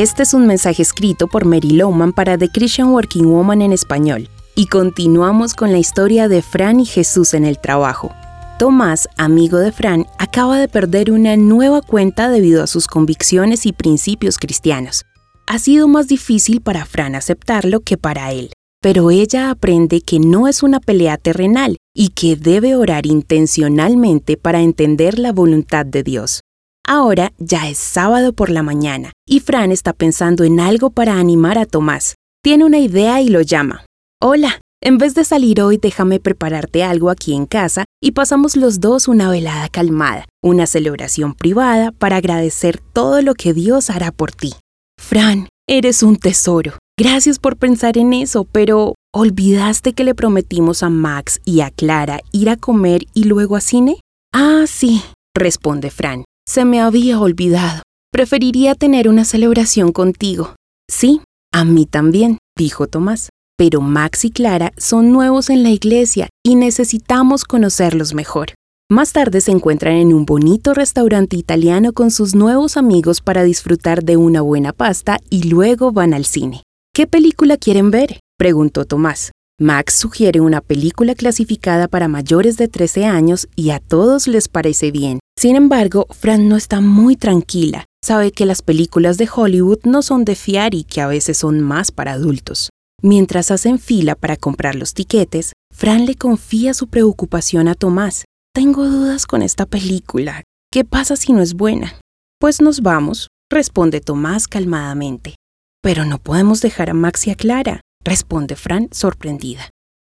Este es un mensaje escrito por Mary Lowman para The Christian Working Woman en español. Y continuamos con la historia de Fran y Jesús en el trabajo. Tomás, amigo de Fran, acaba de perder una nueva cuenta debido a sus convicciones y principios cristianos. Ha sido más difícil para Fran aceptarlo que para él, pero ella aprende que no es una pelea terrenal y que debe orar intencionalmente para entender la voluntad de Dios. Ahora ya es sábado por la mañana y Fran está pensando en algo para animar a Tomás. Tiene una idea y lo llama. Hola, en vez de salir hoy déjame prepararte algo aquí en casa y pasamos los dos una velada calmada, una celebración privada para agradecer todo lo que Dios hará por ti. Fran, eres un tesoro. Gracias por pensar en eso, pero ¿olvidaste que le prometimos a Max y a Clara ir a comer y luego a cine? Ah, sí, responde Fran. Se me había olvidado. Preferiría tener una celebración contigo. Sí, a mí también, dijo Tomás. Pero Max y Clara son nuevos en la iglesia y necesitamos conocerlos mejor. Más tarde se encuentran en un bonito restaurante italiano con sus nuevos amigos para disfrutar de una buena pasta y luego van al cine. ¿Qué película quieren ver? preguntó Tomás. Max sugiere una película clasificada para mayores de 13 años y a todos les parece bien. Sin embargo, Fran no está muy tranquila. Sabe que las películas de Hollywood no son de fiar y que a veces son más para adultos. Mientras hacen fila para comprar los tiquetes, Fran le confía su preocupación a Tomás. Tengo dudas con esta película. ¿Qué pasa si no es buena? Pues nos vamos, responde Tomás calmadamente. Pero no podemos dejar a Max y a Clara, responde Fran sorprendida.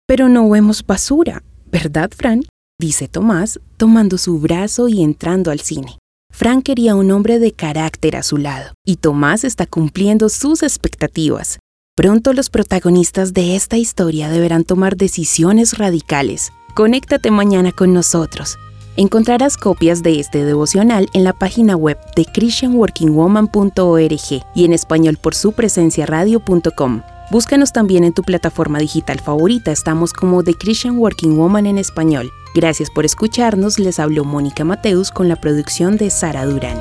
Pero no vemos basura, ¿verdad, Fran? Dice Tomás, tomando su brazo y entrando al cine. Fran quería un hombre de carácter a su lado, y Tomás está cumpliendo sus expectativas. Pronto los protagonistas de esta historia deberán tomar decisiones radicales. Conéctate mañana con nosotros. Encontrarás copias de este devocional en la página web de christianworkingwoman.org y en español por su presencia radio.com. Búscanos también en tu plataforma digital favorita, estamos como The Christian Working Woman en español. Gracias por escucharnos, les habló Mónica Mateus con la producción de Sara Durán.